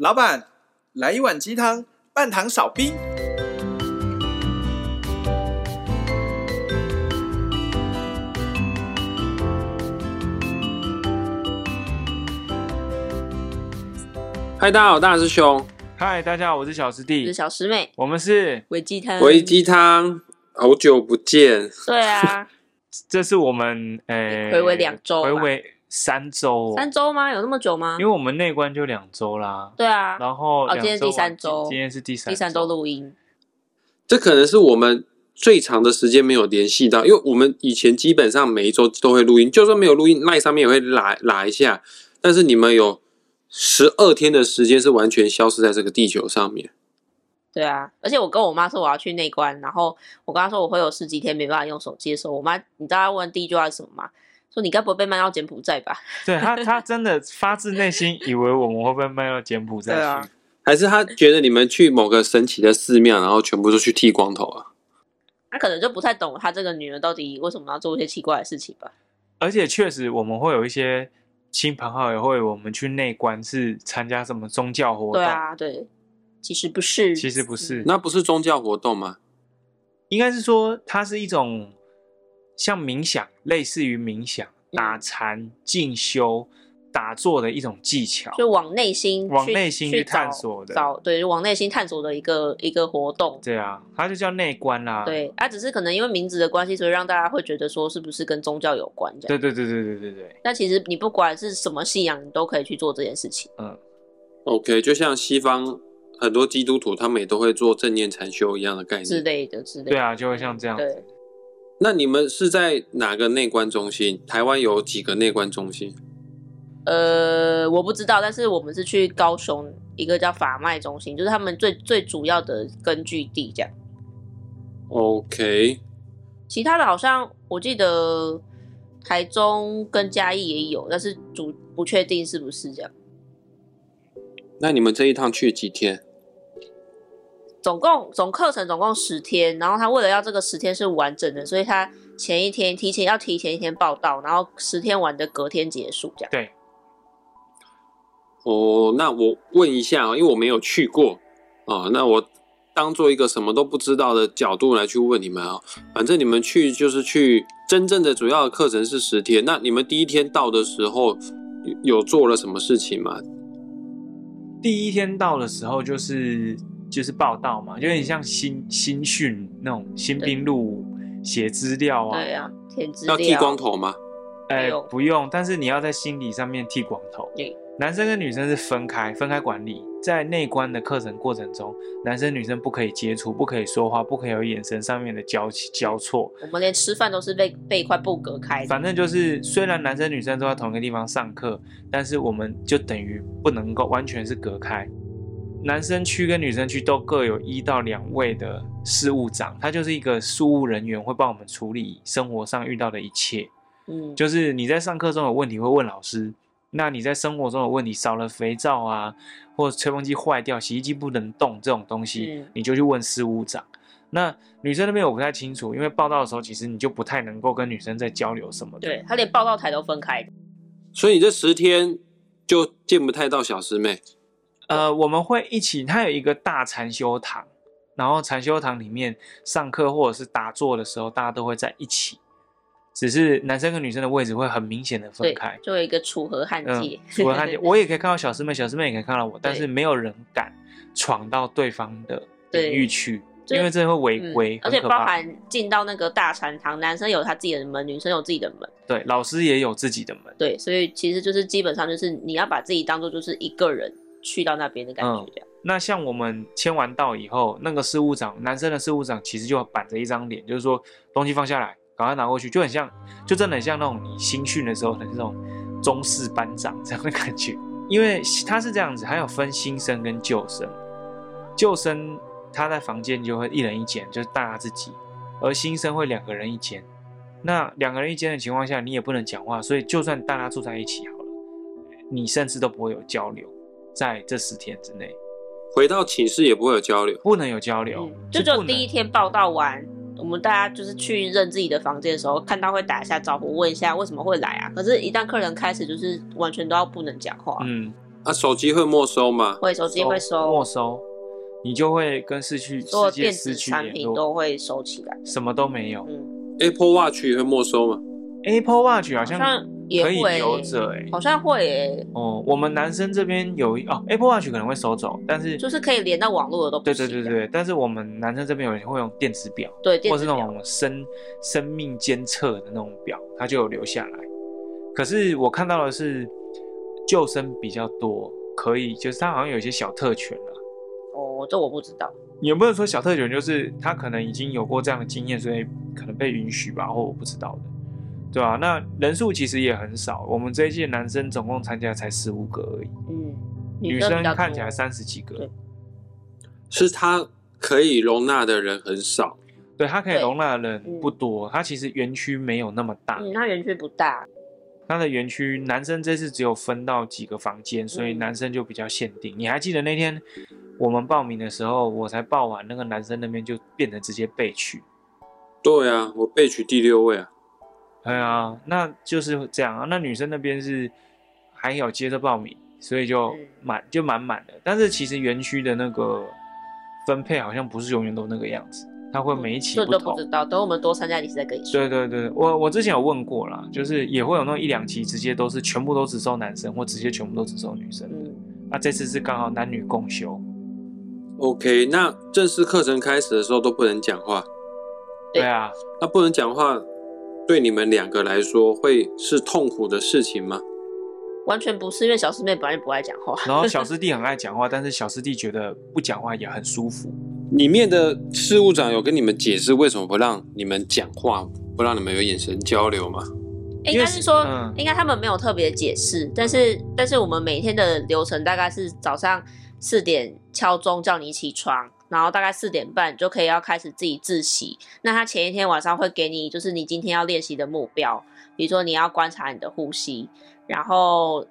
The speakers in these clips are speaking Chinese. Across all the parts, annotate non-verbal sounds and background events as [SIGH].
老板，来一碗鸡汤，半糖少冰。嗨，大家好，大师兄。嗨，大家好，我是小师弟，我是小师妹，我们是微鸡汤。微鸡汤，好久不见。对啊，[LAUGHS] 这是我们诶，回味两周，回味。三周，三周吗？有那么久吗？因为我们内关就两周啦。对啊，然后哦，今天第三周，今天是第三第三周录音。这可能是我们最长的时间没有联系到，因为我们以前基本上每一周都会录音，就算没有录音，LINE 上面也会拉拉一下。但是你们有十二天的时间是完全消失在这个地球上面。对啊，而且我跟我妈说我要去内关，然后我跟她说我会有十几天没办法用手机的时候，我妈，你知道她问第一句话是什么吗？说你该不会被卖到柬埔寨吧？[LAUGHS] 对他，他真的发自内心以为我们会被卖到柬埔寨去，啊、还是他觉得你们去某个神奇的寺庙，然后全部都去剃光头啊？他可能就不太懂他这个女人到底为什么要做一些奇怪的事情吧。而且确实，我们会有一些亲朋好友会我们去内观是参加什么宗教活动？对啊，对，其实不是，其实不是，那不是宗教活动吗？应该是说它是一种。像冥想，类似于冥想、打禅、静修、打坐的一种技巧，就往内心、往内心去探索的，找对，往内心探索的一个一个活动。对啊，它就叫内观啦。对，它、啊、只是可能因为名字的关系，所以让大家会觉得说是不是跟宗教有关这样？对对对对对对对。但其实你不管是什么信仰，你都可以去做这件事情。嗯，OK，就像西方很多基督徒，他们也都会做正念禅修一样的概念之类的之类的。对啊，就会像这样子。对。那你们是在哪个内观中心？台湾有几个内观中心？呃，我不知道，但是我们是去高雄一个叫法脉中心，就是他们最最主要的根据地这样。OK，其他的好像我记得台中跟嘉义也有，但是主不确定是不是这样。那你们这一趟去几天？总共总课程总共十天，然后他为了要这个十天是完整的，所以他前一天提前要提前一天报到，然后十天完的隔天结束这样。对。哦，那我问一下啊，因为我没有去过啊，那我当做一个什么都不知道的角度来去问你们啊。反正你们去就是去真正的主要的课程是十天，那你们第一天到的时候有，有做了什么事情吗？第一天到的时候就是。就是报道嘛，就有点像新新训那种新兵入伍写资料啊。对啊，填资料。要剃光头吗？哎、欸，不用，但是你要在心理上面剃光头。对，男生跟女生是分开，分开管理。在内观的课程过程中，男生女生不可以接触，不可以说话，不可以有眼神上面的交交错。我们连吃饭都是被被一块布隔开。反正就是，虽然男生女生都在同一个地方上课，但是我们就等于不能够完全是隔开。男生区跟女生区都各有一到两位的事务长，他就是一个事务人员，会帮我们处理生活上遇到的一切。嗯，就是你在上课中有问题会问老师，那你在生活中有问题少了肥皂啊，或者吹风机坏掉、洗衣机不能动这种东西，你就去问事务长。那女生那边我不太清楚，因为报道的时候其实你就不太能够跟女生在交流什么的。对，他连报道台都分开的，所以你这十天就见不太到小师妹。呃，我们会一起，它有一个大禅修堂，然后禅修堂里面上课或者是打坐的时候，大家都会在一起，只是男生跟女生的位置会很明显的分开，作为一个楚河汉界。[LAUGHS] 楚河汉界，我也可以看到小师妹，小师妹也可以看到我，但是没有人敢闯到对方的领域去，因为这会违规，嗯，而且包含进到那个大禅堂，男生有他自己的门，女生有自己的门，对，老师也有自己的门，对，所以其实就是基本上就是你要把自己当做就是一个人。去到那边的感觉，这样、嗯。那像我们签完到以后，那个事务长，男生的事务长其实就板着一张脸，就是说东西放下来，赶快拿过去，就很像，就真的很像那种你新训的时候的那种中式班长这样的感觉。因为他是这样子，还有分新生跟旧生，旧生他在房间就会一人一间，就是大家自己，而新生会两个人一间。那两个人一间的情况下，你也不能讲话，所以就算大家住在一起好了，你甚至都不会有交流。在这十天之内，回到寝室也不会有交流，不能有交流，嗯、就只有第一天报道完，我们大家就是去认自己的房间的时候，看到会打一下招呼，问一下为什么会来啊。可是，一旦客人开始，就是完全都要不能讲话。嗯，啊，手机会没收吗？会，手机会收没收，你就会跟失去所有电子失去产品，都会收起来。什么都没有。嗯，Apple Watch 也会没收吗？Apple Watch 好像也可以留着哎、好像会诶，哦，我们男生这边有一哦，Apple Watch 可能会收走，但是就是可以连到网络的都不对。对对对，但是我们男生这边有人会用电子表，对，或是那种生生命监测的那种表，它就有留下来。可是我看到的是救生比较多，可以就是它好像有一些小特权了。哦，这我不知道。也不能说小特权，就是他可能已经有过这样的经验，所以可能被允许吧，或我不知道的，对吧、那人数其实也很少，我们这一届男生总共参加才十五个而已，嗯，女生看起来三十几个对，是它可以容纳的人很少。对，它可以容纳的人嗯不多，它其实园区没有那么大，嗯，它园区不大。它的园区男生这次只有分到几个房间，所以嗯男生就比较限定。你还记得那天我们报名的时候，我才报完，那个男生那边就变成直接被取。对啊，我被取第六位啊。对啊，那就是这样啊。那女生那边是还有接着报名，所以就嗯满就满满的。但是其实园区的那个分配好像不是永远都那个样子，它会每一期这不同。都不知道，等我们多参加几次再跟你说。对对对，我我之前有问过啦，就是也会有那种一两期直接都是全部都只收男生，或直接全部都只收女生的。嗯，那这次是刚好男女共修。OK，那正式课程开始的时候都不能讲话，对对啊，那不能讲话，对你们两个来说会是痛苦的事情吗？完全不是，因为小师妹本来就不爱讲话。然后小 [LAUGHS] 师弟很爱讲话，但是小师弟觉得不讲话也很舒服。里面的事务长有跟你们解释为什么不让你们讲话，不让你们有眼神交流吗？应该是说，嗯应该他们没有特别解释，但是但是我们每天的流程大概是早上四点敲钟叫你起床，然后大概四点半就可以要开始自己自习。那他前一天晚上会给你就是你今天要练习的目标，比如说你要观察你的呼吸，然后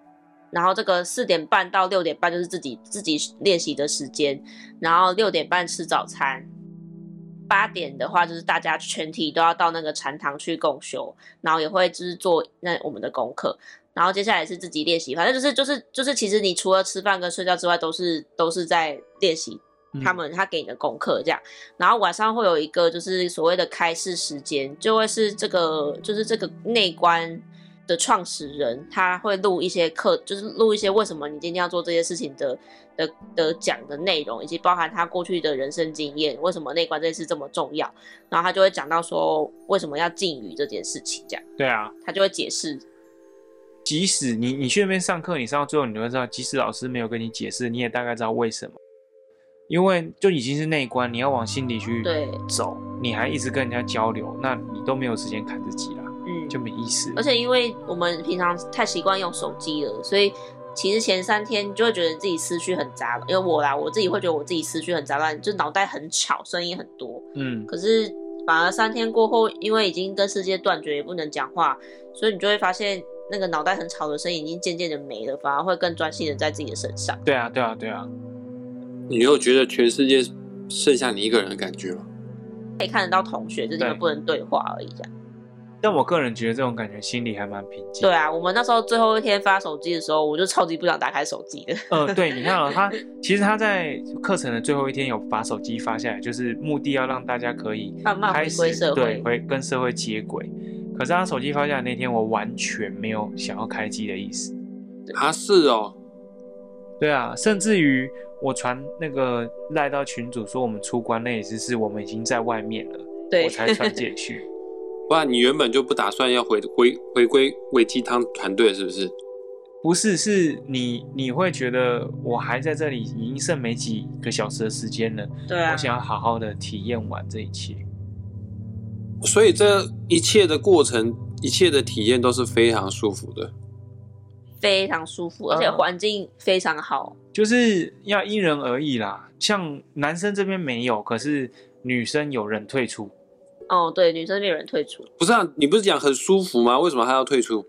然后这个四点半到六点半就是自己自己练习的时间，然后六点半吃早餐。八点的话，就是大家全体都要到那个禅堂去共修，然后也会就是做那我们的功课，然后接下来是自己练习，反正就是就是就是，其实你除了吃饭跟睡觉之外，都是都是在练习他们他给你的功课这样。然后晚上会有一个就是所谓的开示时间，就会是这个就是这个内观的创始人，他会录一些课，就是录一些为什么你今天要做这些事情的的的讲的内容，以及包含他过去的人生经验，为什么内观这件事这么重要，然后他就会讲到说为什么要禁语这件事情，这样。对啊，他就会解释。即使你你去那边上课，你上到最后，你就会知道，即使老师没有跟你解释，你也大概知道为什么，因为就已经是内观，你要往心里去对走，你还一直跟人家交流，那你都没有时间看自己啦，嗯，就没意思。而且因为我们平常太习惯用手机了，所以其实前三天就会觉得自己思绪很杂乱。因为我啦，我自己会觉得我自己思绪很杂乱，就脑袋很吵，声音很多。嗯，可是反而三天过后，因为已经跟世界断绝，也不能讲话，所以你就会发现那个脑袋很吵的声音已经渐渐的没了，反而会更专心的在自己的身上。对啊，对啊，对啊，你有觉得全世界剩下你一个人的感觉吗？可以看得到同学，就是你们不能对话而已，这样。但我个人觉得这种感觉心里还蛮平静。对啊，我们那时候最后一天发手机的时候，我就超级不想打开手机的。[LAUGHS] 呃，对，你看哦，他其实他在课程的最后一天有把手机发下来，就是目的要让大家可以慢慢回开始归社会对，回跟社会接轨。可是他手机发下来那天，我完全没有想要开机的意思。啊，是哦，对啊，甚至于我传那个赖到群主说我们出关，那也是是我们已经在外面了，对我才传简讯。[LAUGHS] 不然你原本就不打算要回回回归喂鸡汤团队是不是？不是，是你你会觉得我还在这里，已经剩没几个小时的时间了，对啊我，想要好好的体验完这一切。所以这一切的过程，一切的体验都是非常舒服的。非常舒服，而且环境非常好。就是要因人而异啦，像男生这边没有，可是女生有人退出。哦，对，女生没有人退出。不是啊，你不是讲很舒服吗？为什么他要退出？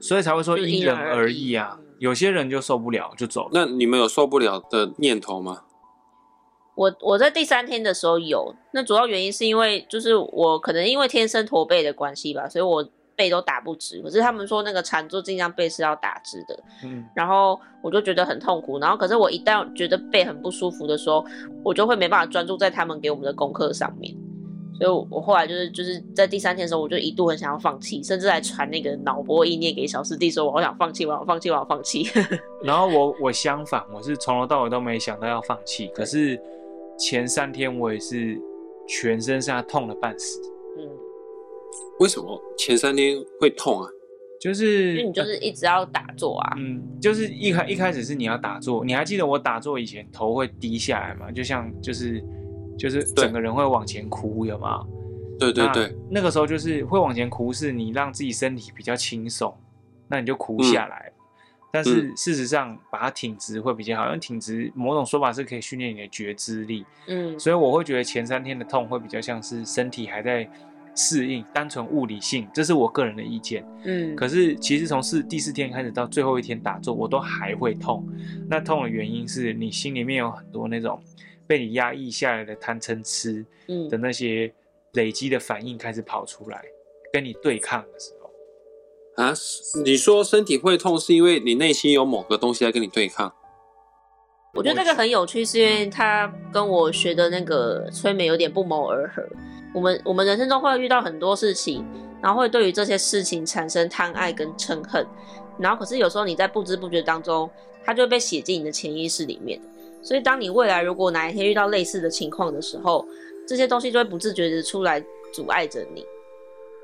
所以才会说因人而异啊。有些人就受不了就走了。那你们有受不了的念头吗？我我在第三天的时候有，那主要原因是因为就是我可能因为天生驼背的关系吧，所以我背都打不直，可是他们说那个禅坐尽量背是要打直的。嗯，然后我就觉得很痛苦，然后可是我一旦觉得背很不舒服的时候，我就会没办法专注在他们给我们的功课上面。所以，我后来就是就是在第三天的时候，我就一度很想要放弃，甚至还传那个脑波意念给小师弟，说我好想放弃，我要放弃，我要放弃。[LAUGHS] 然后我我相反，我是从头到尾都没想到要放弃，可是前三天我也是全身上下痛了半死。嗯，为什么前三天会痛啊？就是因为你就是一直要打坐啊。嗯，就是一开一开始是你要打坐，你还记得我打坐以前头会低下来吗？就像就是。就是整个人会往前哭，有吗？对对对，那，那个时候就是会往前哭，是你让自己身体比较轻松，那你就哭下来。嗯、但是事实上，把它挺直会比较好，因为挺直某种说法是可以训练你的觉知力。嗯，所以我会觉得前三天的痛会比较像是身体还在适应，单纯物理性，这是我个人的意见。嗯，可是其实从四第四天开始到最后一天打坐，我都还会痛。那痛的原因是你心里面有很多那种。被你压抑下来的贪嗔痴，嗯的那些累积的反应开始跑出来，跟你对抗的时候啊，你说身体会痛，是因为你内心有某个东西在跟你对抗？我觉得这个很有趣，是因为他跟我学的那个催眠有点不谋而合。我们我们人生中会遇到很多事情，然后会对于这些事情产生贪爱跟嗔恨，然后可是有时候你在不知不觉当中，它就会被写进你的潜意识里面。所以，当你未来如果哪一天遇到类似的情况的时候，这些东西就会不自觉的出来阻碍着你，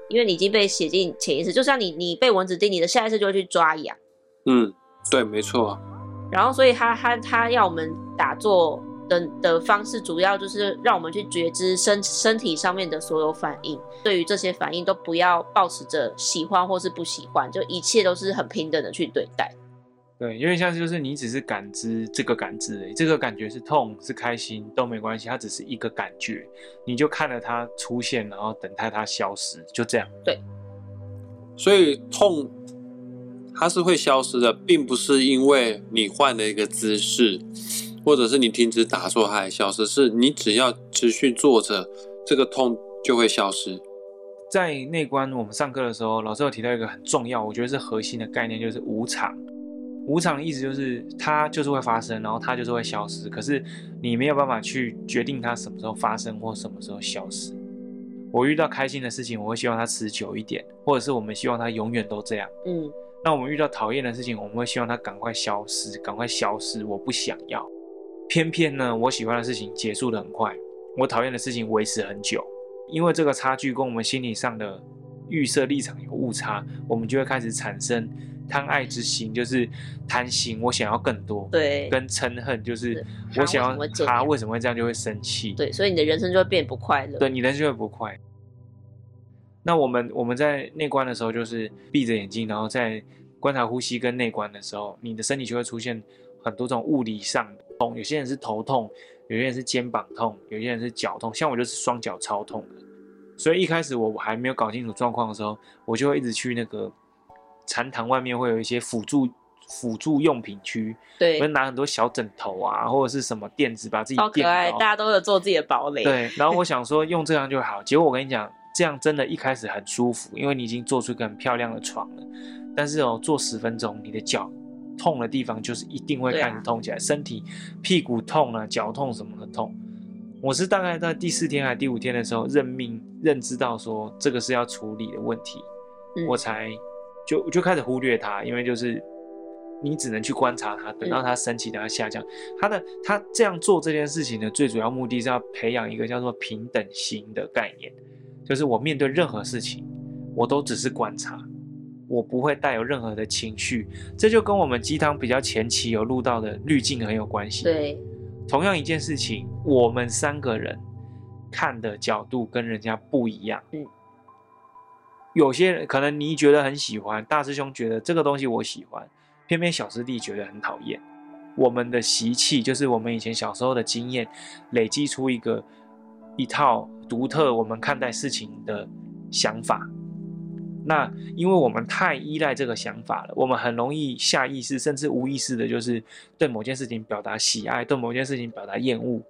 因为你已经被写进潜意识。就像你，你被蚊子叮，你的下意识就会去抓痒。嗯，对，没错。然后，所以他他他要我们打坐的的方式，主要就是让我们去觉知身身体上面的所有反应。对于这些反应，都不要抱持着喜欢或是不喜欢，就一切都是很平等的去对待。对，因为像就是你只是感知这个感知而已，这个感觉是痛是开心都没关系，它只是一个感觉，你就看着它出现，然后等待它消失，就这样。对，所以痛它是会消失的，并不是因为你换了一个姿势，或者是你停止打坐它才消失，是你只要持续坐着，这个痛就会消失。在内观我们上课的时候，老师有提到一个很重要，我觉得是核心的概念，就是无常。无常的意思就是它就是会发生，然后它就是会消失。可是你没有办法去决定它什么时候发生或什么时候消失。我遇到开心的事情，我会希望它持久一点，或者是我们希望它永远都这样。嗯。那我们遇到讨厌的事情，我们会希望它赶快消失，赶快消失。我不想要。偏偏呢，我喜欢的事情结束的很快，我讨厌的事情维持很久。因为这个差距跟我们心理上的预设立场有误差，我们就会开始产生。贪爱之心就是贪心，我想要更多。对，跟嗔恨就是我想要他为什么会这样，就会生气。对，所以你的人生就会变不快乐。对，你的人生就会不快。那我们我们在内观的时候，就是闭着眼睛，然后在观察呼吸跟内观的时候，你的身体就会出现很多种物理上的痛。有些人是头痛，有些人是肩膀痛，有些人是脚痛。像我就是双脚超痛的。所以一开始我还没有搞清楚状况的时候，我就会一直去那个。禅堂外面会有一些辅助辅助用品区，对，会拿很多小枕头啊，或者是什么垫子，把自己垫高。好可爱，大家都有做自己的堡垒。对，然后我想说用这样就好，结果我跟你讲，这样真的一开始很舒服，因为你已经做出一个很漂亮的床了。但是哦，做十分钟，你的脚痛的地方就是一定会开始痛起来，啊、身体屁股痛啊，脚痛什么的痛。我是大概在第四天还是第五天的时候认命认知到说这个是要处理的问题，嗯、我才。就就开始忽略它，因为就是你只能去观察它，等到它升起，等它下降。它的它这样做这件事情的最主要目的是要培养一个叫做平等心的概念，就是我面对任何事情，我都只是观察，我不会带有任何的情绪。这就跟我们鸡汤比较前期有录到的滤镜很有关系。对，同样一件事情，我们三个人看的角度跟人家不一样。嗯。有些人可能你觉得很喜欢，大师兄觉得这个东西我喜欢，偏偏小师弟觉得很讨厌。我们的习气就是我们以前小时候的经验，累积出一个一套独特我们看待事情的想法。那因为我们太依赖这个想法了，我们很容易下意识甚至无意识的，就是对某件事情表达喜爱，对某件事情表达厌恶，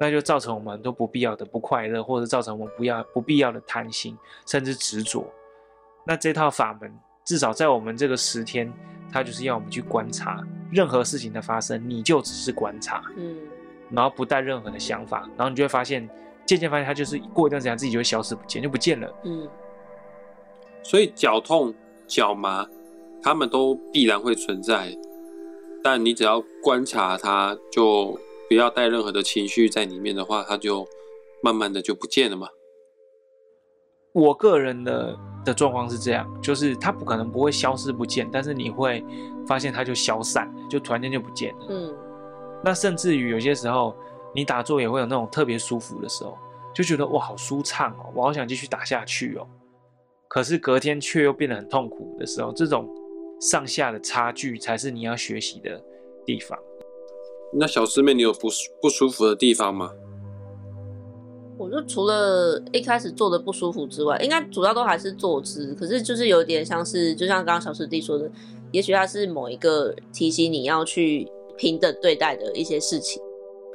那就造成我们都不必要的不快乐，或者造成我们不要不必要的贪心，甚至执着。那这套法门至少在我们这个十天，它就是要我们去观察任何事情的发生，你就只是观察，嗯，然后不带任何的想法，然后你就会发现，渐渐发现它就是过一段时间自己就会消失不见，就不见了。嗯，所以脚痛、脚麻，他们都必然会存在，但你只要观察它，就不要带任何的情绪在里面的话，它就慢慢的就不见了嘛。我个人的的状况是这样，就是它不可能不会消失不见，但是你会发现它就消散了，就突然间就不见了。嗯，那甚至于有些时候，你打坐也会有那种特别舒服的时候，就觉得哇好舒畅哦，我好想继续打下去哦。可是隔天却又变得很痛苦的时候，这种上下的差距才是你要学习的地方。那小师妹，你有不不舒服的地方吗？我就除了一开始坐的不舒服之外，应该主要都还是坐姿。可是就是有点像是，就像刚刚小师弟说的，也许它是某一个提醒你要去平等对待的一些事情。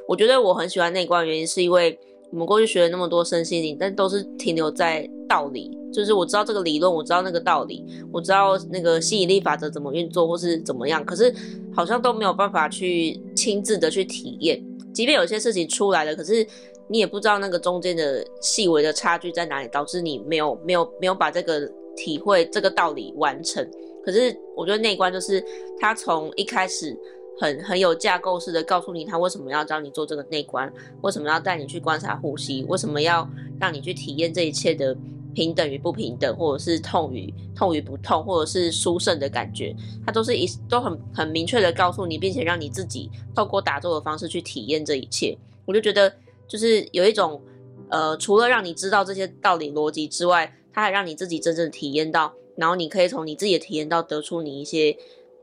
我觉得我很喜欢内观，原因是因为我们过去学了那么多身心灵，但都是停留在道理，就是我知道这个理论，我知道那个道理，我知道那个吸引力法则怎么运作或是怎么样，可是好像都没有办法去亲自的去体验。即便有些事情出来了，可是。你也不知道那个中间的细微的差距在哪里，导致你没有没有没有把这个体会这个道理完成。可是我觉得内观就是他从一开始很很有架构式的告诉你他为什么要教你做这个内观，为什么要带你去观察呼吸，为什么要让你去体验这一切的平等与不平等，或者是痛与痛与不痛，或者是殊胜的感觉，他都是一都很很明确的告诉你，并且让你自己透过打坐的方式去体验这一切。我就觉得。就是有一种，呃，除了让你知道这些道理逻辑之外，它还让你自己真正体验到，然后你可以从你自己的体验到得出你一些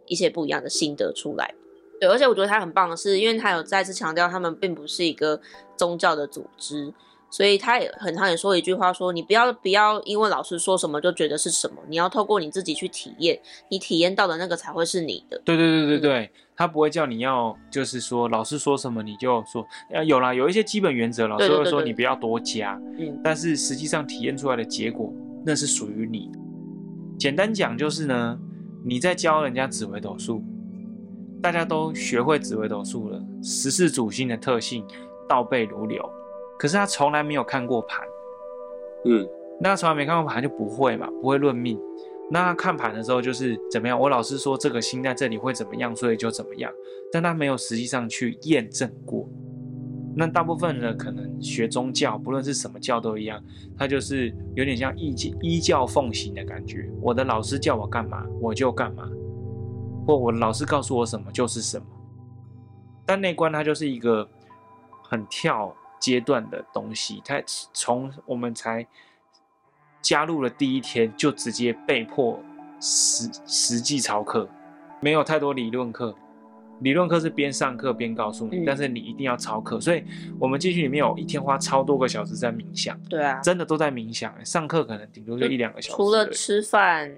一些不一样的心得出来。对，而且我觉得他很棒的是，因为他有再次强调，他们并不是一个宗教的组织。所以他也很常也说一句话说，说你不要不要因为老师说什么就觉得是什么，你要透过你自己去体验，你体验到的那个才会是你的。对对对对对，他不会叫你要就是说老师说什么你就说，呃有啦，有一些基本原则，老师会说你不要多加，嗯，但是实际上体验出来的结果那是属于你的。简单讲就是呢，你在教人家紫微斗数，大家都学会紫微斗数了，十四主星的特性倒背如流。可是他从来没有看过盘，嗯，那他从来没看过盘就不会嘛，不会论命。那他看盘的时候就是怎么样？我老师说这个星在这里会怎么样，所以就怎么样。但他没有实际上去验证过。那大部分的可能学宗教，不论是什么教都一样，他就是有点像依依教奉行的感觉。我的老师叫我干嘛，我就干嘛，或我老师告诉我什么就是什么。但内观它就是一个很跳。阶段的东西，它从我们才加入了第一天就直接被迫实实际操课，没有太多理论课。理论课是边上课边告诉你，嗯，但是你一定要操课。所以我们进去里面有一天花超多个小时在冥想，对啊，真的都在冥想。上课可能顶多就一两个小时，除了吃饭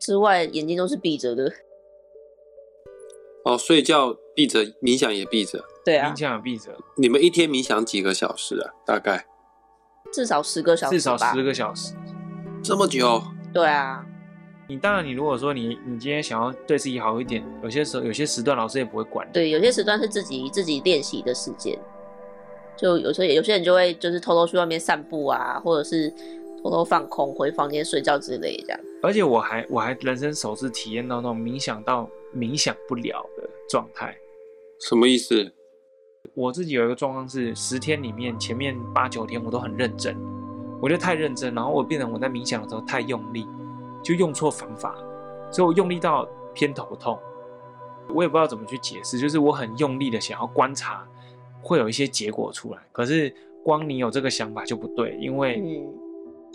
之外，眼睛都是闭着的。哦，睡觉闭着，冥想也闭着。对啊，冥想也闭着。你们一天冥想几个小时啊？大概至少十个小时，至少十个小时，这么久？对啊。你当然，你如果说你你今天想要对自己好一点，有些时候有些时段老师也不会管。对，有些时段是自己自己练习的时间，就有时候有些人就会就是偷偷去外面散步啊，或者是偷偷放空回房间睡觉之类这样。而且我还我还人生首次体验到那种冥想到冥想不了的状态。什么意思？我自己有一个状况是，十天里面前面八九天我都很认真，我觉得太认真，然后我变成我在冥想的时候太用力，就用错方法，所以我用力到偏头痛。我也不知道怎么去解释，就是我很用力的想要观察，会有一些结果出来，可是光你有这个想法就不对，因为嗯，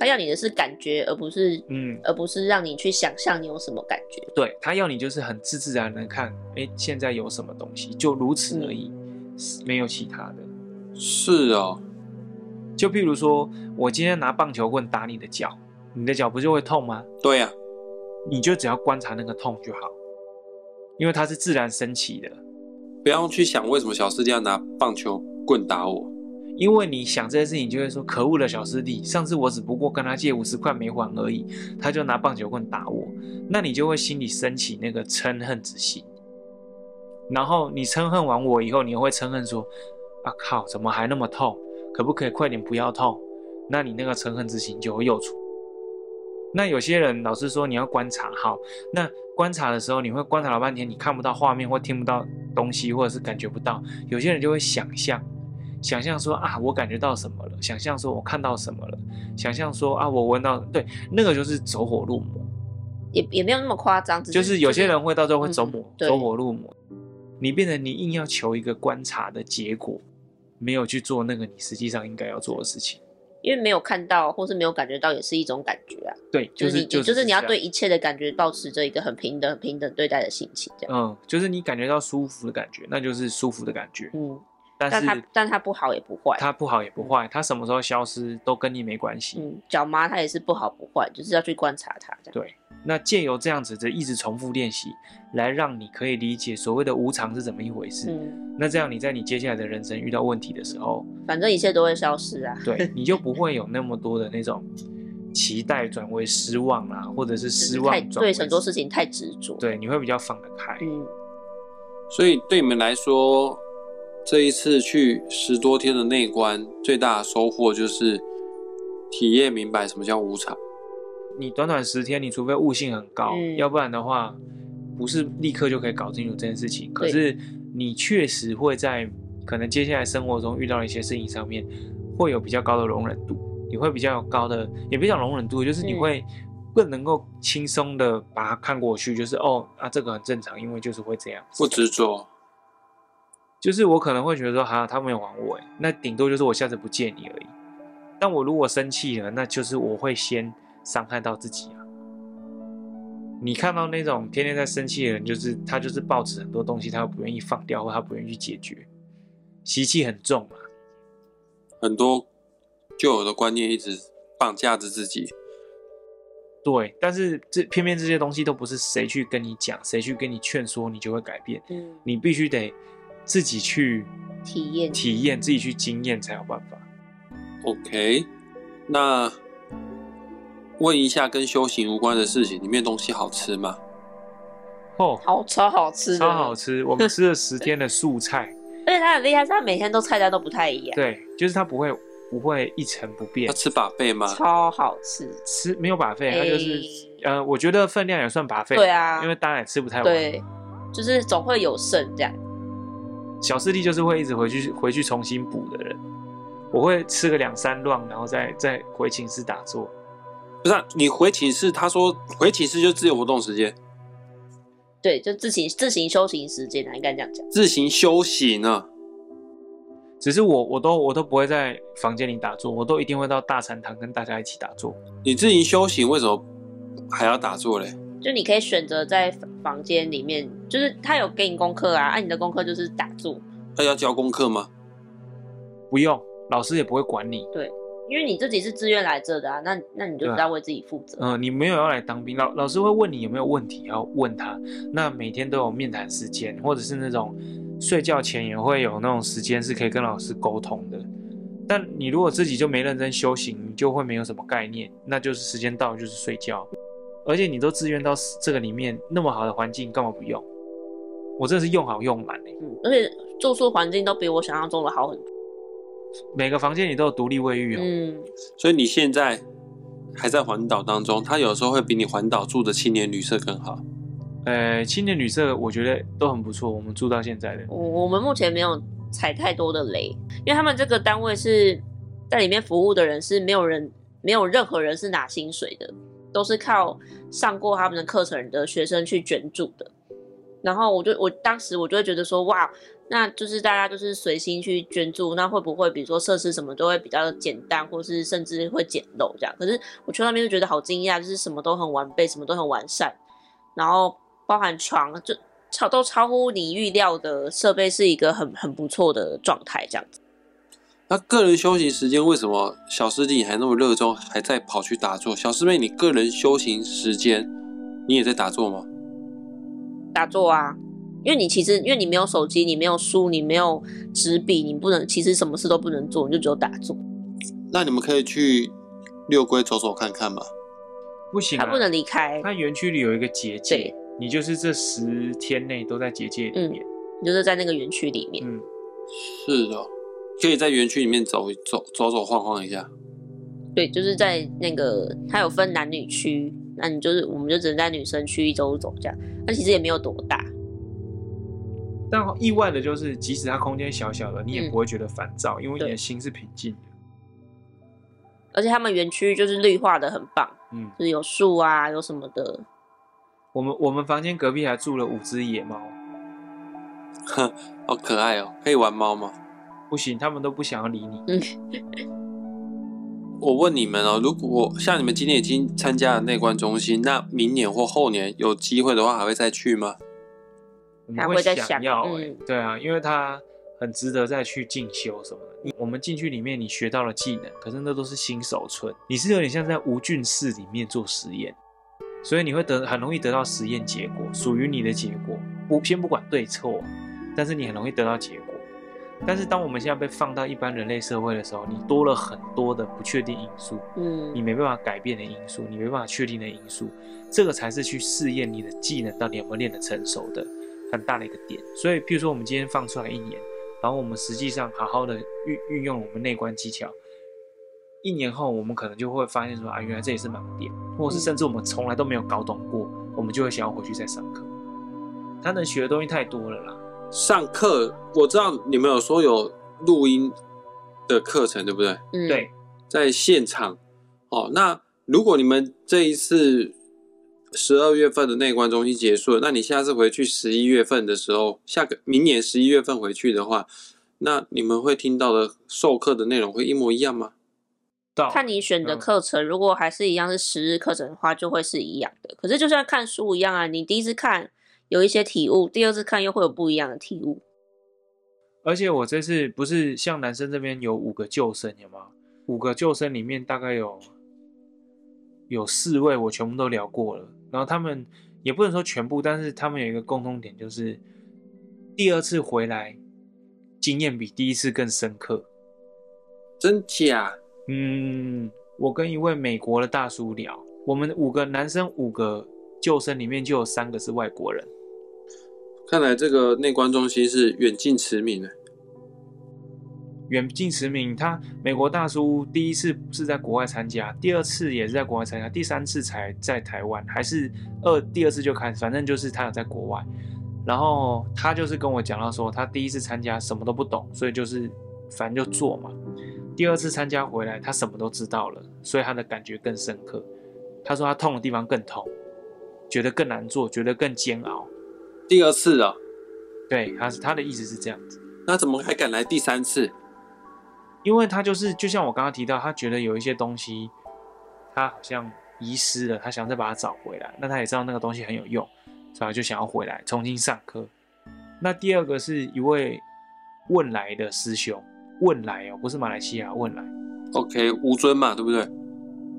他要你的是感觉，而不是嗯，而不是让你去想象你有什么感觉。对，他要你就是很自自然然的看，哎，现在有什么东西，就如此而已。嗯没有其他的，是哦。就譬如说，我今天拿棒球棍打你的脚，你的脚不就会痛吗？对呀，你就只要观察那个痛就好，因为它是自然升起的。不要去想为什么小师弟要拿棒球棍打我，因为你想这些事情，就会说可恶的小师弟，上次我只不过跟他借五十块没还而已，他就拿棒球棍打我，那你就会心里升起那个嗔恨之心。然后你嗔恨完我以后，你又会嗔恨说：啊靠，怎么还那么痛？可不可以快点不要痛？那你那个嗔恨之心就会又出。那有些人老是说你要观察好，那观察的时候你会观察老半天，你看不到画面或听不到东西，或者是感觉不到。有些人就会想象，想象说啊，我感觉到什么了？想象说我看到什么了？想象说啊，我闻到，对，那个就是走火入魔，也也没有那么夸张，是就是有些人会到最后会走魔，嗯、走火入魔。你变成你硬要求一个观察的结果，没有去做那个你实际上应该要做的事情。因为没有看到，或是没有感觉到，也是一种感觉啊。对，就是你，就是、就是你要对一切的感觉保持着一个很平等、很平等对待的心情，这样。嗯，就是你感觉到舒服的感觉，那就是舒服的感觉。嗯，但是它，但它不好也不坏，它不好也不坏，它什么时候消失都跟你没关系。嗯，脚麻它也是不好不坏，就是要去观察它，这样。对。那借由这样子的一直重复练习，来让你可以理解所谓的无常是怎么一回事。嗯，那这样你在你接下来的人生遇到问题的时候，反正一切都会消失啊。对，你就 [LAUGHS] 不会有那么多的那种期待转为失望啊，或者是失望转为对很多事情太执着。对，你会比较放得开。嗯，所以对你们来说，这一次去十多天的内观，最大的收获就是体验明白什么叫无常。你短短十天，你除非悟性很高，嗯，要不然的话，不是立刻就可以搞清楚这件事情。可是你确实会在可能接下来生活中遇到一些事情上面，会有比较高的容忍度，你会比较有高的，也不讲容忍度，就是你会更能够轻松的把它看过去，就是哦啊，这个很正常，因为就是会这样，不执着。就是我可能会觉得说，哈，他没有还我，那顶多就是我下次不借你而已。但我如果生气了，那就是我会先。伤害到自己啊！你看到那种天天在生气的人，就是他，就是抱持很多东西，他又不愿意放掉，或他不愿意去解决，习气很重嘛。很多旧有的观念一直绑架着自己。对，但是这偏偏这些东西都不是谁去跟你讲，谁去跟你劝说，你就会改变。嗯，你必须得自己去体验，体验，自己去经验才有办法。OK，那。问一下跟修行无关的事情，里面东西好吃吗？哦，好，超好吃，超好吃。我们吃了十天的素菜，[LAUGHS] 而且他很厉害，是他每天都菜单都不太一样。对，就是他不会不会一成不变。他吃 buffet 吗？超好吃，吃没有 buffet，他就是呃，我觉得分量也算 buffet。对啊，因为当然也吃不太完。对，就是总会有剩这样。小师弟就是会一直回去回去重新补的人，我会吃个两三 round，然后再再回寝室打坐。不是、啊、你回寝室，他说回寝室就自由活动时间，对，就自行自行修行时间啊，应该这样讲。自行修行啊？只是我我都我都不会在房间里打坐，我都一定会到大禅堂跟大家一起打坐。你自行修行为什么还要打坐嘞？就你可以选择在房间里面，就是他有给你功课啊，按、啊、你的功课就是打坐。他要交功课吗？不用，老师也不会管你。对。因为你自己是自愿来这的啊，那那你就知道为自己负责。嗯、呃，你没有要来当兵，老老师会问你有没有问题要问他。那每天都有面谈时间，或者是那种睡觉前也会有那种时间是可以跟老师沟通的。但你如果自己就没认真修行，你就会没有什么概念，那就是时间到就是睡觉。而且你都自愿到这个里面那么好的环境，干嘛不用？我真的是用好用满、欸、嗯，而且住宿环境都比我想象中的好很多。每个房间里都有独立卫浴哦。嗯，所以你现在还在环岛当中，他有时候会比你环岛住的青年旅社更好。呃，青年旅社我觉得都很不错，我们住到现在的。我我们目前没有踩太多的雷，因为他们这个单位是在里面服务的人是没有人，没有任何人是拿薪水的，都是靠上过他们的课程的学生去捐助的。然后我就我当时我就会觉得说，哇。那就是大家就是随心去捐助，那会不会比如说设施什么都会比较简单，或是甚至会简陋这样？可是我去那边就觉得好惊讶，就是什么都很完备，什么都很完善，然后包含床就超都超乎你预料的设备，是一个很很不错的状态这样子。那个人修行时间为什么小师弟你还那么热衷，还在跑去打坐？小师妹，你个人修行时间你也在打坐吗？打坐啊。因为你其实因为你没有手机，你没有书，你没有纸笔，你不能其实什么事都不能做，你就只有打坐。那你们可以去六龟走走看看吗？不行、啊，他不能离开。他园区里有一个结界，你就是这十天内都在结界里面，嗯、你就是在那个园区里面。嗯，是的，可以在园区里面走走走走晃晃一下。对，就是在那个，它有分男女区，那你就是我们就只能在女生区一走走这样，那其实也没有多大。但意外的就是，即使它空间小小的，你也不会觉得烦躁，嗯，因为你的心是平静的。而且他们园区就是绿化的很棒，嗯，就是有树啊，有什么的。我们我们房间隔壁还住了五只野猫，哼，[LAUGHS] 好可爱哦！可以玩猫吗？不行，他们都不想要理你。嗯。我问你们哦，如果像你们今天已经参加了内观中心，那明年或后年有机会的话，还会再去吗？还会再想要哎、欸，对啊，因为他很值得再去进修什么的。我们进去里面，你学到了技能，可是那都是新手村，你是有点像在无菌室里面做实验，所以你会得很容易得到实验结果，属于你的结果。不，先不管对错，但是你很容易得到结果。但是当我们现在被放到一般人类社会的时候，你多了很多的不确定因素，嗯，你没办法改变的因素，你没办法确定的因素，这个才是去试验你的技能到底有没有练得成熟的很大的一个点。所以，譬如说我们今天放出来一年，然后我们实际上好好的运运用我们内观技巧，一年后我们可能就会发现说啊，原来这也是盲点，或者是甚至我们从来都没有搞懂过，我们就会想要回去再上课。他能学的东西太多了啦。上课，我知道你们有说有录音的课程，对不对？嗯，对，在现场。哦，那如果你们这一次十二月份的内观中心结束了，那你下次回去十一月份的时候，下个明年十一月份回去的话，那你们会听到的授课的内容会一模一样吗？看你选的课程，如果还是一样是十日课程的话，就会是一样的。可是就像看书一样啊，你第一次看。有一些体悟，第二次看又会有不一样的体悟。而且我这次不是像男生这边有五个救生，有吗？五个救生里面大概有有四位我全部都聊过了，然后他们也不能说全部，但是他们有一个共通点，就是第二次回来经验比第一次更深刻。真假？嗯，我跟一位美国的大叔聊，我们五个男生五个救生里面就有三个是外国人。看来这个内观中心是远近驰名的。远近驰名，他美国大叔第一次是在国外参加，第二次也是在国外参加，第三次才在台湾，还是二第二次就开始，反正就是他有在国外。然后他就是跟我讲到说，他第一次参加什么都不懂，所以就是反正就做嘛。第二次参加回来，他什么都知道了，所以他的感觉更深刻。他说他痛的地方更痛，觉得更难做，觉得更煎熬。第二次了，对，他是他的意思是这样子。那怎么还敢来第三次？因为他就是就像我刚刚提到，他觉得有一些东西，他好像遗失了，他想再把它找回来。那他也知道那个东西很有用，所以他就想要回来重新上课。那第二个是一位问来的师兄，问来哦，不是马来西亚问来。OK，吴尊嘛，对不对？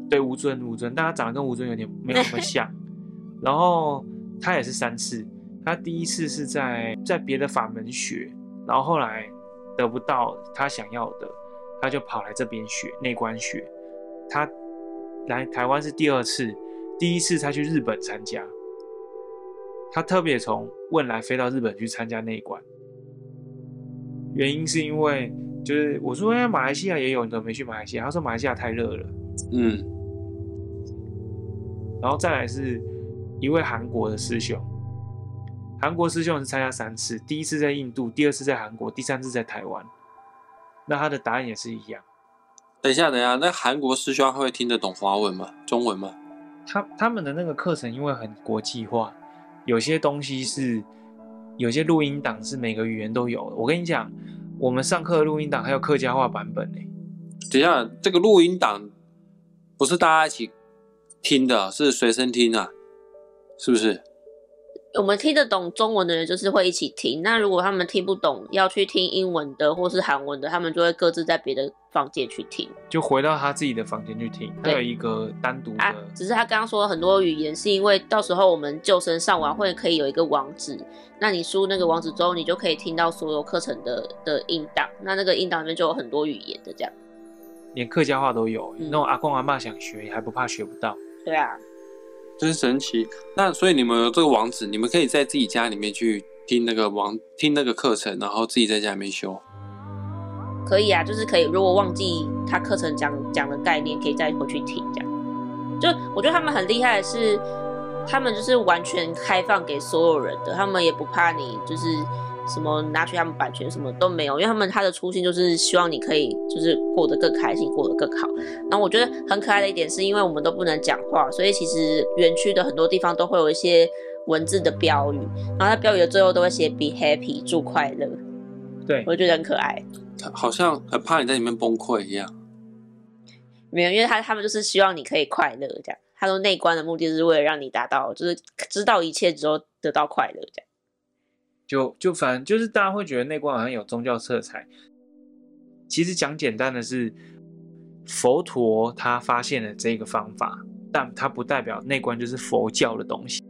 对，吴尊，吴尊，但他长得跟吴尊有点没有那么像。[LAUGHS] 然后他也是三次。他第一次是在在别的法门学，然后后来得不到他想要的，他就跑来这边学内观学。他来台湾是第二次，第一次他去日本参加，他特别从汶莱飞到日本去参加内观，原因是因为就是我说哎，马来西亚也有，你怎么没去马来西亚？他说马来西亚太热了。嗯，然后再来是一位韩国的师兄。韩国师兄是参加三次，第一次在印度，第二次在韩国，第三次在台湾。那他的答案也是一样。等一下，等一下，那韩国师兄会听得懂华文吗？中文吗？他他们的那个课程因为很国际化，有些东西是有些录音档是每个语言都有的。我跟你讲，我们上课的录音档还有客家话版本呢。等一下，这个录音档不是大家一起听的，是随身听啊，是不是？我们听得懂中文的人就是会一起听，那如果他们听不懂，要去听英文的或是韩文的，他们就会各自在别的房间去听，就回到他自己的房间去听。他有一个单独的、啊，只是他刚刚说了很多语言，是因为到时候我们救生上完会可以有一个网址，那你输那个网址之后，你就可以听到所有课程的的音档，那那个音档里面就有很多语言的这样，连客家话都有，嗯、那种阿公阿妈想学也还不怕学不到。对啊。真神奇！那所以你们这个网址，你们可以在自己家里面去听那个网听那个课程，然后自己在家里面修。可以啊，就是可以。如果忘记他课程讲讲的概念，可以再回去听。这样，就我觉得他们很厉害的是，他们就是完全开放给所有人的，他们也不怕你就是。什么拿取他们版权什么都没有，因为他们他的初心就是希望你可以就是过得更开心，过得更好。然后我觉得很可爱的一点是，因为我们都不能讲话，所以其实园区的很多地方都会有一些文字的标语，然后在标语的最后都会写 “Be happy”，祝快乐。对，我觉得很可爱。好像很怕你在里面崩溃一样。没有，因为他他们就是希望你可以快乐这样。他说内观的目的是为了让你达到，就是知道一切之后得到快乐这样。就就反正就是大家会觉得内观好像有宗教色彩，其实讲简单的是，佛陀他发现了这个方法，但他不代表内观就是佛教的东西。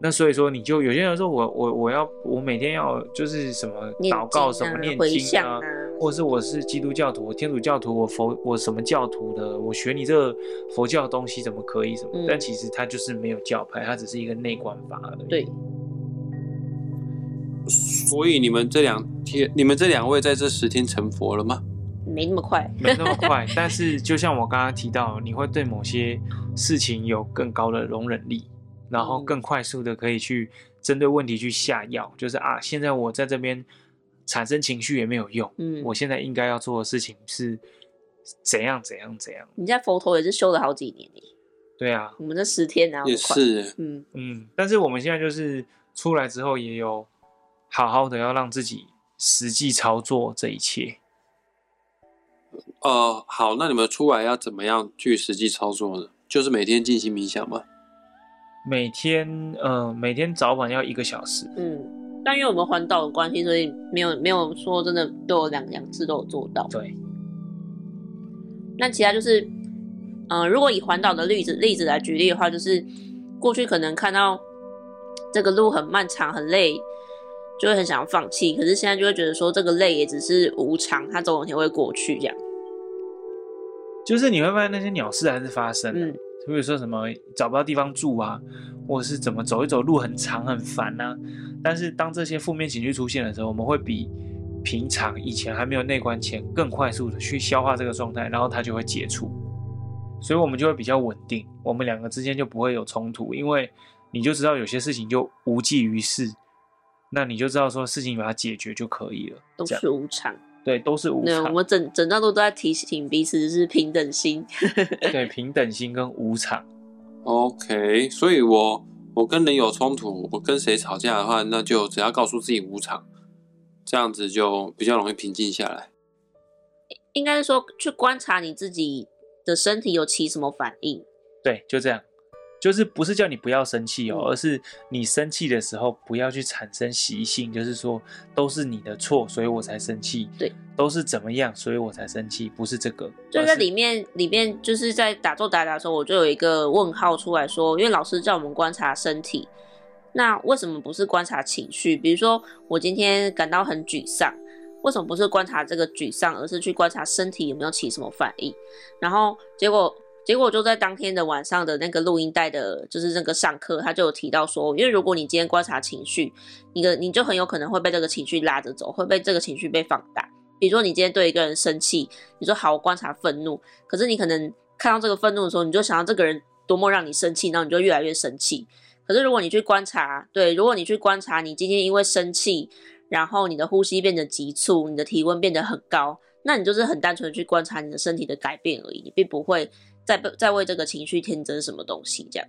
那所以说，你就有些人说我我我要我每天要就是什么祷告什么念经啊，或者是我是基督教徒、我天主教徒、我佛我什么教徒的，我学你这个佛教的东西怎么可以什么？嗯、但其实它就是没有教派，它只是一个内观法而已。对。所以你们这两天，你们这两位在这十天成佛了吗？没那么快，没那么快。但是就像我刚刚提到，你会对某些事情有更高的容忍力，然后更快速的可以去针对问题去下药。就是啊，现在我在这边产生情绪也没有用。嗯，我现在应该要做的事情是怎样怎样怎样。你在佛陀也是修了好几年。对啊，我们这十天然后也是，嗯嗯。但是我们现在就是出来之后也有。好好的要让自己实际操作这一切。呃，好，那你们出来要怎么样去实际操作呢？就是每天进行冥想吗？每天，呃，每天早晚要一个小时。嗯，但因为我们环岛的关系，所以没有没有说真的都有两两次都有做到。对。那其他就是，嗯、呃，如果以环岛的例子例子来举例的话，就是过去可能看到这个路很漫长，很累。就会很想要放弃，可是现在就会觉得说这个累也只是无常，它总有一天会过去。这样，就是你会发现那些鸟事还是发生，嗯，比如说什么找不到地方住啊，或者是怎么走一走路很长很烦啊。但是当这些负面情绪出现的时候，我们会比平常以前还没有内观前更快速的去消化这个状态，然后它就会解除，所以我们就会比较稳定，我们两个之间就不会有冲突，因为你就知道有些事情就无济于事。那你就知道说事情把它解决就可以了，都是无常，对，都是无常。我们整整段都在提醒彼此是平等心，对，[LAUGHS] 平等心跟无常。OK，所以我我跟人有冲突，我跟谁吵架的话，那就只要告诉自己无常，这样子就比较容易平静下来。应该是说去观察你自己的身体有起什么反应，对，就这样。就是不是叫你不要生气哦，而是你生气的时候不要去产生习性，就是说都是你的错，所以我才生气。对，都是怎么样，所以我才生气，不是这个。就在里面，里面就是在打坐打打的时候，我就有一个问号出来说，因为老师叫我们观察身体，那为什么不是观察情绪？比如说我今天感到很沮丧，为什么不是观察这个沮丧，而是去观察身体有没有起什么反应？然后结果。结果就在当天的晚上的那个录音带的，就是那个上课，他就有提到说，因为如果你今天观察情绪，你的你就很有可能会被这个情绪拉着走，会被这个情绪被放大。比如说你今天对一个人生气，你说好，我观察愤怒，可是你可能看到这个愤怒的时候，你就想到这个人多么让你生气，然后你就越来越生气。可是如果你去观察，对，如果你去观察，你今天因为生气，然后你的呼吸变得急促，你的体温变得很高，那你就是很单纯的去观察你的身体的改变而已，你并不会。在在为这个情绪添增什么东西？这样，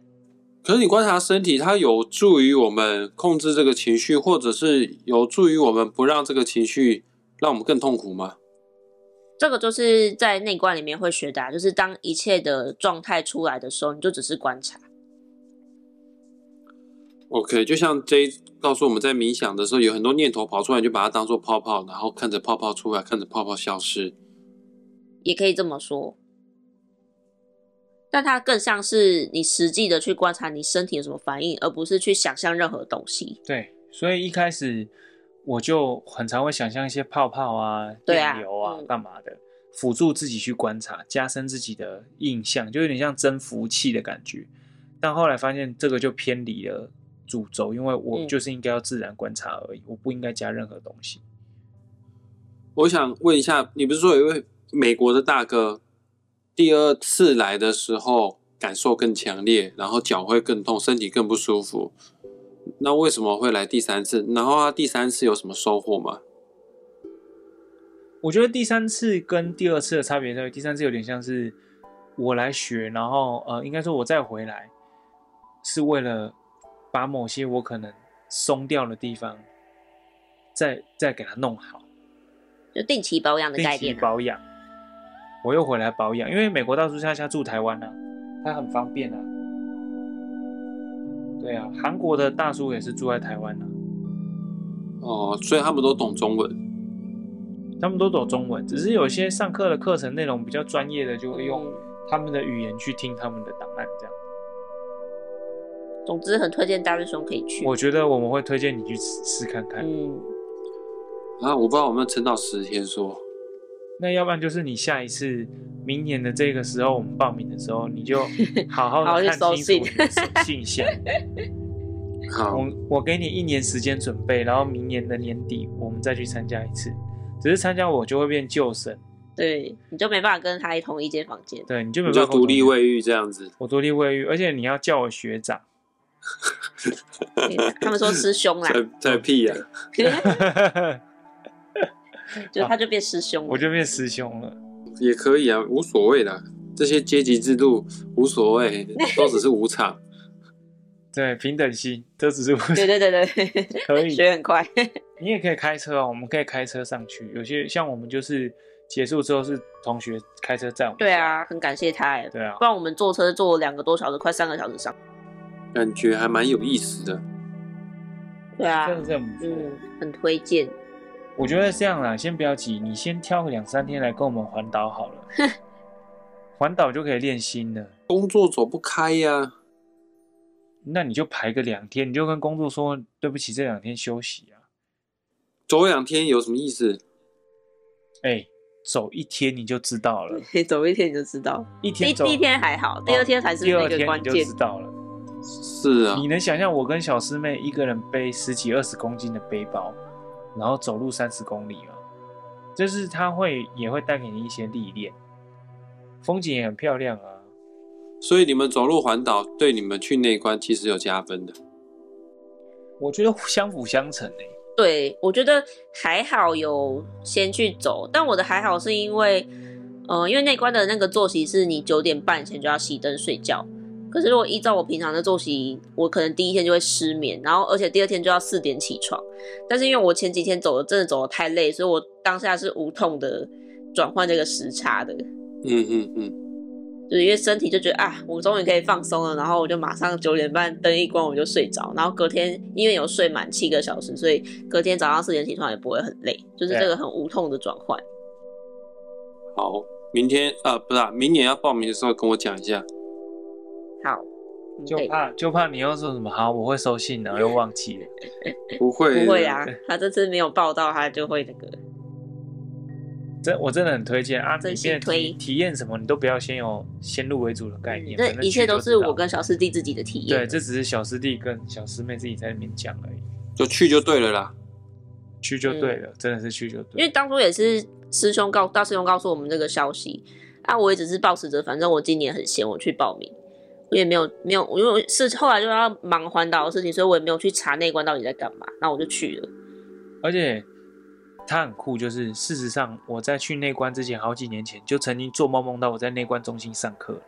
可是你观察身体，它有助于我们控制这个情绪，或者是有助于我们不让这个情绪让我们更痛苦吗？这个就是在内观里面会学的啊，就是当一切的状态出来的时候，你就只是观察。OK，就像 J 告诉我们在冥想的时候，有很多念头跑出来，就把它当做泡泡，然后看着泡泡出来，看着泡泡消失。也可以这么说，但它更像是你实际的去观察你身体有什么反应，而不是去想象任何东西。对，所以一开始我就很常会想象一些泡泡啊、电流啊、干、啊嗯、嘛的，辅助自己去观察，加深自己的印象，就有点像增幅器的感觉。但后来发现这个就偏离了主轴，因为我就是应该要自然观察而已，嗯、我不应该加任何东西。我想问一下，你不是说有一位美国的大哥，第二次来的时候感受更强烈，然后脚会更痛，身体更不舒服。那为什么会来第三次？然后他第三次有什么收获吗？我觉得第三次跟第二次的差别在于，第三次有点像是我来学，然后呃，应该说我再回来，是为了把某些我可能松掉的地方，再再给它弄好，就定期保养的概念。定期保养，我又回来保养，因为美国大叔现在住台湾啊，他很方便啊。对啊，韩国的大叔也是住在台湾啊。哦，所以他们都懂中文。他们都懂中文，只是有些上课的课程内容比较专业的，就会用他们的语言去听他们的档案，这样。总之，很推荐大师兄可以去。我觉得我们会推荐你去试试看看。嗯。啊，我不知道我们撑到十天说。那要不然就是你下一次明年的这个时候，我们报名的时候，你就 [LAUGHS] 好好的看清楚你的信箱。[LAUGHS] 好，我我给你一年时间准备，然后明年的年底我们再去参加一次。只是参加我就会变旧生，对，你就没办法跟他一同一间房间，对，你就没办法独立卫浴这样子。我独立卫浴，而且你要叫我学长。[LAUGHS] 他们说师兄啦，在屁呀、啊！就他就变师兄了，我就变师兄了，也可以啊，无所谓的，这些阶级制度无所谓，都只是无常。[LAUGHS] 对，平等心，都只是无常。对对对对，可以 [LAUGHS] 学很快。你也可以开车哦，我们可以开车上去。有些像我们就是结束之后是同学开车载我们。对啊，很感谢他哎。对啊，不然我们坐车坐两个多小时，快三个小时上。感觉还蛮有意思的。对啊，真的是很不错，嗯，很推荐。我觉得这样啦，先不要急，你先挑个两三天来跟我们环岛好了。[LAUGHS] 环岛就可以练心了。工作走不开呀。那你就排个两天，你就跟工作说对不起，这两天休息啊。走两天有什么意思？哎、欸，走一天你就知道了。走一天你就知道，一天第一天还好，第二天才是那个关键。第二天你就知道了。是啊，你能想象我跟小师妹一个人背十几二十公斤的背包，然后走路三十公里嘛？就是它会也会带给你一些历练，风景也很漂亮啊。所以你们走路环岛对你们去内关其实有加分的。我觉得相辅相成诶、欸。对，我觉得还好有先去走，但我的还好是因为，呃，因为内观的那个作息是你九点半前就要熄灯睡觉，可是如果依照我平常的作息，我可能第一天就会失眠，然后而且第二天就要四点起床，但是因为我前几天走的真的走的太累，所以我当下是无痛的转换这个时差的。嗯嗯嗯。就是因为身体就觉得啊，我终于可以放松了，然后我就马上九点半灯一关我就睡着，然后隔天因为有睡满七个小时，所以隔天早上四点起床也不会很累，就是这个很无痛的转换。好，明天呃不是、啊，明年要报名的时候跟我讲一下。好，就怕就怕你又说什么好，我会收信然后又忘记了。[LAUGHS] 不会不会啊，他这次没有报到，他就会那个。真我真的很推荐啊！真心推体验什么，你都不要先有先入为主的概念。这一切都是我跟小师弟自己的体验。对，这只是小师弟跟小师妹自己在那边讲而已。就去就对了啦，去就对了，嗯、真的是去就对了。因为当初也是师兄告大师兄告诉我们这个消息，啊，我也只是抱持着，反正我今年很闲，我去报名，我也没有没有，因为是后来就要忙环岛的事情，所以我也没有去查内观到底在干嘛，那我就去了。而且。他很酷，就是事实上我在去内观之前，好几年前就曾经做梦梦到我在内观中心上课。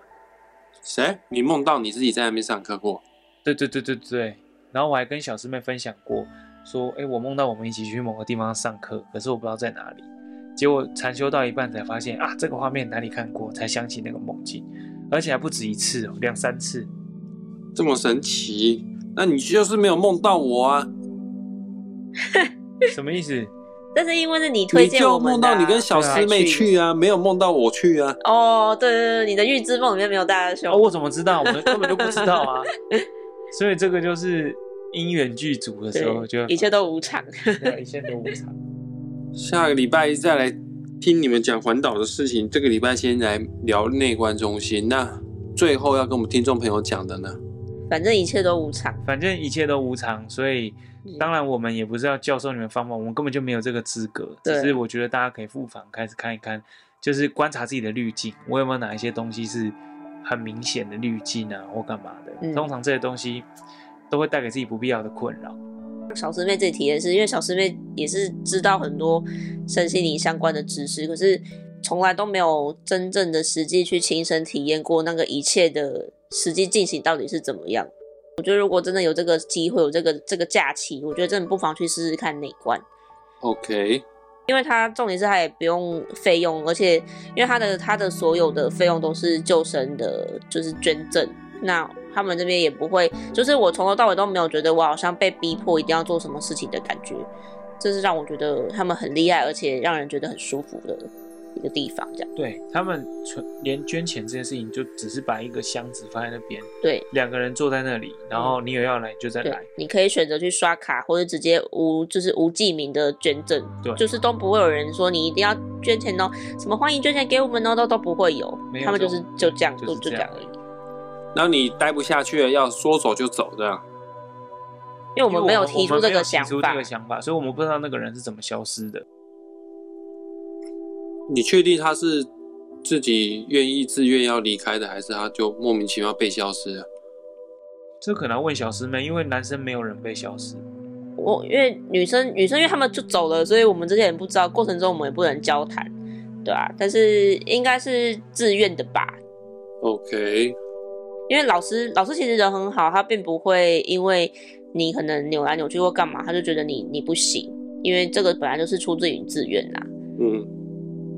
谁？你梦到你自己在那边上课过？对对对对对。然后我还跟小师妹分享过，说：“哎，我梦到我们一起去某个地方上课，可是我不知道在哪里。”结果禅修到一半才发现啊，这个画面哪里看过？才想起那个梦境，而且还不止一次哦，两三次。这么神奇？那你就是没有梦到我啊？什么意思？[LAUGHS] 但是因为是你推荐我们的、啊，你就梦到你跟小师妹去啊，没有梦到我去啊。哦，对对对，你的预知梦里面没有大师兄。哦，我怎么知道？我们根本就不知道啊。[LAUGHS] 所以这个就是因缘具足的时候就，就一切都无常。对，一切都无常。下个礼拜再来听你们讲环岛的事情。这个礼拜先来聊内观中心。那最后要跟我们听众朋友讲的呢？反正一切都无常。反正一切都无常，所以。当然，我们也不是要教授你们方法，我们根本就没有这个资格。只是我觉得大家可以复访开始看一看，就是观察自己的滤镜，我有没有哪一些东西是很明显的滤镜啊，或干嘛的？嗯。通常这些东西都会带给自己不必要的困扰。小师妹这里提的是，因为小师妹也是知道很多身心灵相关的知识，可是从来都没有真正的实际去亲身体验过那个一切的实际进行到底是怎么样。我觉得如果真的有这个机会，有这个这个假期，我觉得真的不妨去试试看内观。OK，因为它重点是它也不用费用，而且因为它的它的所有的费用都是救生的，就是捐赠。那他们这边也不会，就是我从头到尾都没有觉得我好像被逼迫一定要做什么事情的感觉，这是让我觉得他们很厉害，而且让人觉得很舒服的。一个地方，这样对他们存连捐钱这件事情，就只是把一个箱子放在那边，对，两个人坐在那里，然后你有要来就再来，你可以选择去刷卡，或者直接无就是无记名的捐赠，对，就是都不会有人说你一定要捐钱哦，什么欢迎捐钱给我们哦，都都不会有，有他们就是就这样，就就这样而已。然后你待不下去了，要说走就走这样，因为我们没有提出这个想法，提出这个想法，所以我们不知道那个人是怎么消失的。你确定他是自己愿意自愿要离开的，还是他就莫名其妙被消失了？这可能要问小师妹，因为男生没有人被消失。我因为女生女生因为他们就走了，所以我们这些人不知道，过程中我们也不能交谈，对啊，但是应该是自愿的吧？OK。因为老师老师其实人很好，他并不会因为你可能扭来扭去或干嘛，他就觉得你你不行，因为这个本来就是出自于自愿啦。嗯。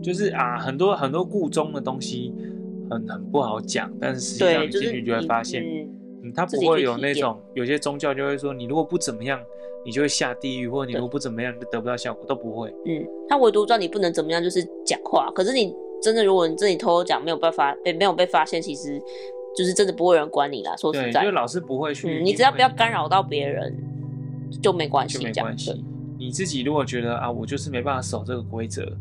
就是啊，很多很多故中的东西很很不好讲，但是实际上你进去就会发现，就是、嗯，他不会有那种有些宗教就会说，你如果不怎么样，你就会下地狱，或者你如果不怎么样就得不到效果，都不会。嗯，他唯独知道你不能怎么样，就是讲话。可是你真的，如果你自己偷偷讲，没有办法被没有被发现，其实就是真的不会有人管你啦。说实在，因为老师不会去，嗯、你只要不要干扰到别人，就没关系，就没关系。你自己如果觉得啊，我就是没办法守这个规则。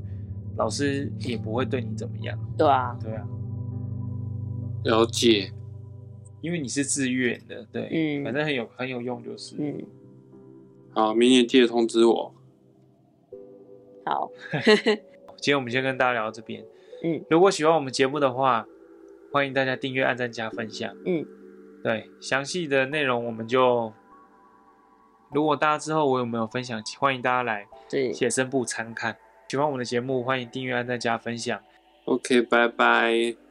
老师也不会对你怎么样，对啊，对啊，了解，因为你是自愿的，对，嗯，反正很有很有用，就是，嗯，好，明年记得通知我，[LAUGHS] [LAUGHS] 好，今天我们先跟大家聊到这边，嗯，如果喜欢我们节目的话，欢迎大家订阅、按赞、加分享，嗯，对，详细的内容我们就，如果大家之后我有没有分享，欢迎大家来写生部参看。喜欢我们的节目，欢迎订阅、按赞、加分享。OK，拜拜。